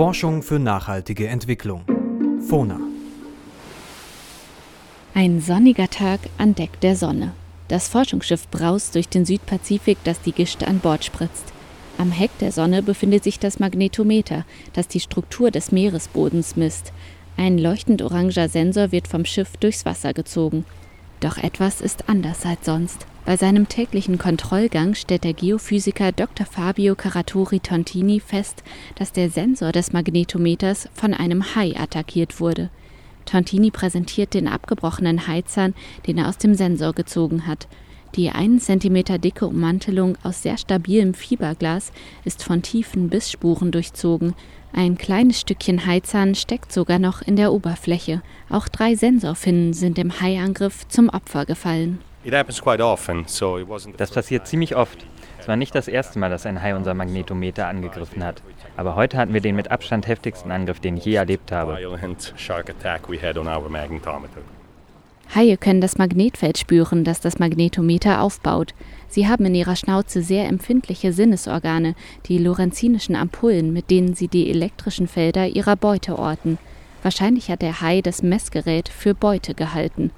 Forschung für nachhaltige Entwicklung. FONA. Ein sonniger Tag an Deck der Sonne. Das Forschungsschiff braust durch den Südpazifik, das die Gischt an Bord spritzt. Am Heck der Sonne befindet sich das Magnetometer, das die Struktur des Meeresbodens misst. Ein leuchtend oranger Sensor wird vom Schiff durchs Wasser gezogen. Doch etwas ist anders als sonst. Bei seinem täglichen Kontrollgang stellt der Geophysiker Dr. Fabio Caratori Tontini fest, dass der Sensor des Magnetometers von einem Hai attackiert wurde. Tontini präsentiert den abgebrochenen Haizahn, den er aus dem Sensor gezogen hat. Die 1 cm dicke Ummantelung aus sehr stabilem Fiberglas ist von tiefen Bissspuren durchzogen. Ein kleines Stückchen Haizahn steckt sogar noch in der Oberfläche. Auch drei Sensorfinnen sind im Haiangriff zum Opfer gefallen. Das passiert ziemlich oft. Es war nicht das erste Mal, dass ein Hai unser Magnetometer angegriffen hat. Aber heute hatten wir den mit Abstand heftigsten Angriff, den ich je erlebt habe. Haie können das Magnetfeld spüren, das das Magnetometer aufbaut. Sie haben in ihrer Schnauze sehr empfindliche Sinnesorgane, die lorenzinischen Ampullen, mit denen sie die elektrischen Felder ihrer Beute orten. Wahrscheinlich hat der Hai das Messgerät für Beute gehalten.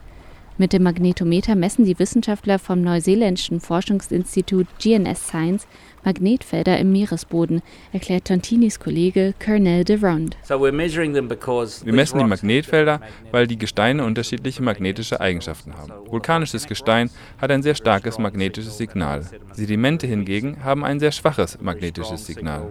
Mit dem Magnetometer messen die Wissenschaftler vom neuseeländischen Forschungsinstitut GNS Science Magnetfelder im Meeresboden, erklärt Tontinis Kollege Colonel de Rond. Wir messen die Magnetfelder, weil die Gesteine unterschiedliche magnetische Eigenschaften haben. Vulkanisches Gestein hat ein sehr starkes magnetisches Signal. Sedimente hingegen haben ein sehr schwaches magnetisches Signal.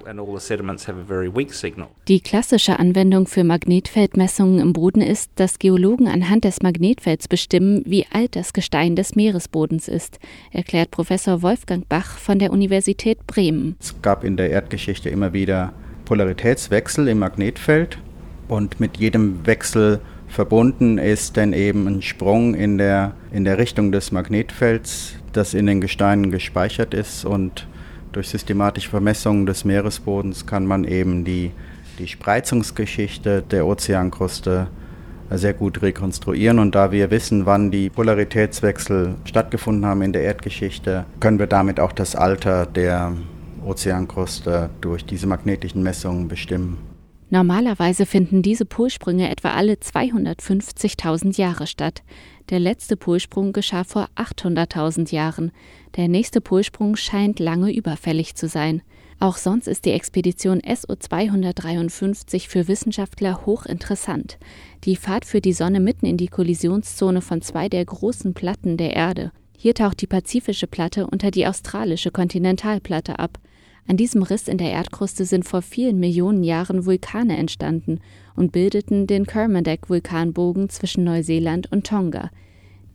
Die klassische Anwendung für Magnetfeldmessungen im Boden ist, dass Geologen anhand des Magnetfelds bestimmen, wie alt das Gestein des Meeresbodens ist, erklärt Professor Wolfgang Bach von der Universität Bremen. Es gab in der Erdgeschichte immer wieder Polaritätswechsel im Magnetfeld und mit jedem Wechsel verbunden ist dann eben ein Sprung in der, in der Richtung des Magnetfelds, das in den Gesteinen gespeichert ist und durch systematische Vermessungen des Meeresbodens kann man eben die, die Spreizungsgeschichte der Ozeankruste sehr gut rekonstruieren. Und da wir wissen, wann die Polaritätswechsel stattgefunden haben in der Erdgeschichte, können wir damit auch das Alter der Ozeankruste durch diese magnetischen Messungen bestimmen. Normalerweise finden diese Polsprünge etwa alle 250.000 Jahre statt. Der letzte Polsprung geschah vor 800.000 Jahren. Der nächste Polsprung scheint lange überfällig zu sein. Auch sonst ist die Expedition SO 253 für Wissenschaftler hochinteressant. Die Fahrt führt die Sonne mitten in die Kollisionszone von zwei der großen Platten der Erde. Hier taucht die pazifische Platte unter die australische Kontinentalplatte ab. An diesem Riss in der Erdkruste sind vor vielen Millionen Jahren Vulkane entstanden und bildeten den Kermadec-Vulkanbogen zwischen Neuseeland und Tonga.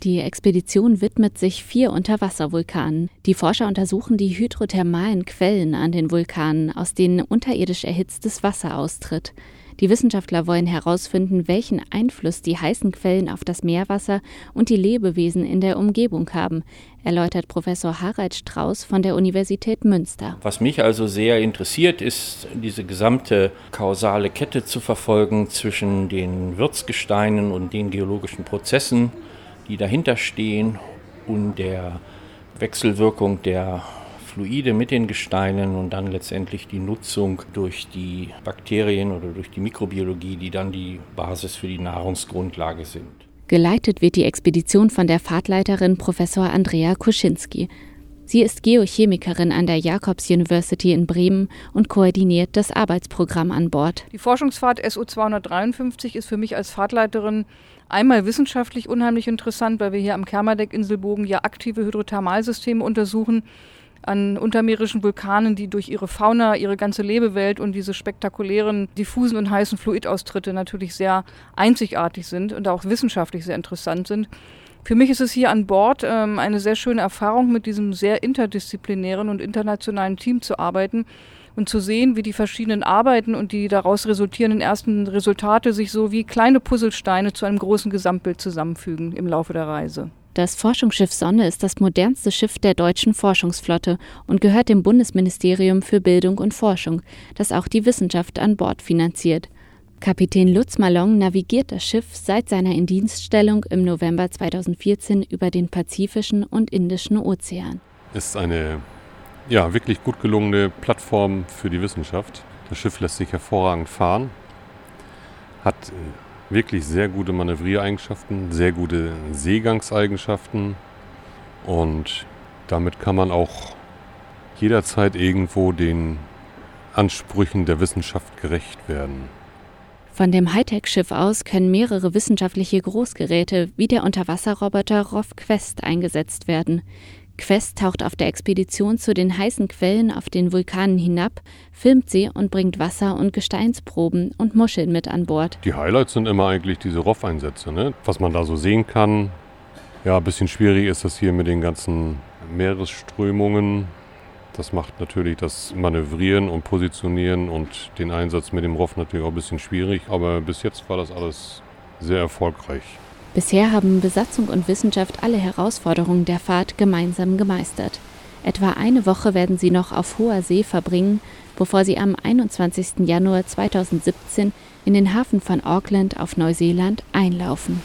Die Expedition widmet sich vier Unterwasservulkanen. Die Forscher untersuchen die hydrothermalen Quellen an den Vulkanen, aus denen unterirdisch erhitztes Wasser austritt. Die Wissenschaftler wollen herausfinden, welchen Einfluss die heißen Quellen auf das Meerwasser und die Lebewesen in der Umgebung haben, erläutert Professor Harald Strauß von der Universität Münster. Was mich also sehr interessiert, ist diese gesamte kausale Kette zu verfolgen zwischen den Wirtsgesteinen und den geologischen Prozessen die dahinter stehen und der Wechselwirkung der Fluide mit den Gesteinen und dann letztendlich die Nutzung durch die Bakterien oder durch die Mikrobiologie, die dann die Basis für die Nahrungsgrundlage sind. Geleitet wird die Expedition von der Fahrtleiterin Professor Andrea Kuschinski. Sie ist Geochemikerin an der Jacobs University in Bremen und koordiniert das Arbeitsprogramm an Bord. Die Forschungsfahrt SO 253 ist für mich als Fahrtleiterin einmal wissenschaftlich unheimlich interessant, weil wir hier am Kermadeck-Inselbogen ja aktive Hydrothermalsysteme untersuchen an untermeerischen Vulkanen, die durch ihre Fauna, ihre ganze Lebewelt und diese spektakulären diffusen und heißen Fluidaustritte natürlich sehr einzigartig sind und auch wissenschaftlich sehr interessant sind. Für mich ist es hier an Bord ähm, eine sehr schöne Erfahrung, mit diesem sehr interdisziplinären und internationalen Team zu arbeiten und zu sehen, wie die verschiedenen Arbeiten und die daraus resultierenden ersten Resultate sich so wie kleine Puzzlesteine zu einem großen Gesamtbild zusammenfügen im Laufe der Reise. Das Forschungsschiff Sonne ist das modernste Schiff der deutschen Forschungsflotte und gehört dem Bundesministerium für Bildung und Forschung, das auch die Wissenschaft an Bord finanziert. Kapitän Lutz Malong navigiert das Schiff seit seiner Indienststellung im November 2014 über den Pazifischen und Indischen Ozean. Ist eine ja, wirklich gut gelungene Plattform für die Wissenschaft. Das Schiff lässt sich hervorragend fahren, hat äh, wirklich sehr gute Manövriereigenschaften, sehr gute Seegangseigenschaften und damit kann man auch jederzeit irgendwo den Ansprüchen der Wissenschaft gerecht werden. Von dem Hightech-Schiff aus können mehrere wissenschaftliche Großgeräte wie der Unterwasserroboter ROV Quest eingesetzt werden. Quest taucht auf der Expedition zu den heißen Quellen auf den Vulkanen hinab, filmt sie und bringt Wasser- und Gesteinsproben und Muscheln mit an Bord. Die Highlights sind immer eigentlich diese ROV-Einsätze, ne? was man da so sehen kann. Ja, ein bisschen schwierig ist das hier mit den ganzen Meeresströmungen. Das macht natürlich das Manövrieren und Positionieren und den Einsatz mit dem ROV natürlich auch ein bisschen schwierig. Aber bis jetzt war das alles sehr erfolgreich. Bisher haben Besatzung und Wissenschaft alle Herausforderungen der Fahrt gemeinsam gemeistert. Etwa eine Woche werden sie noch auf hoher See verbringen, bevor sie am 21. Januar 2017 in den Hafen von Auckland auf Neuseeland einlaufen.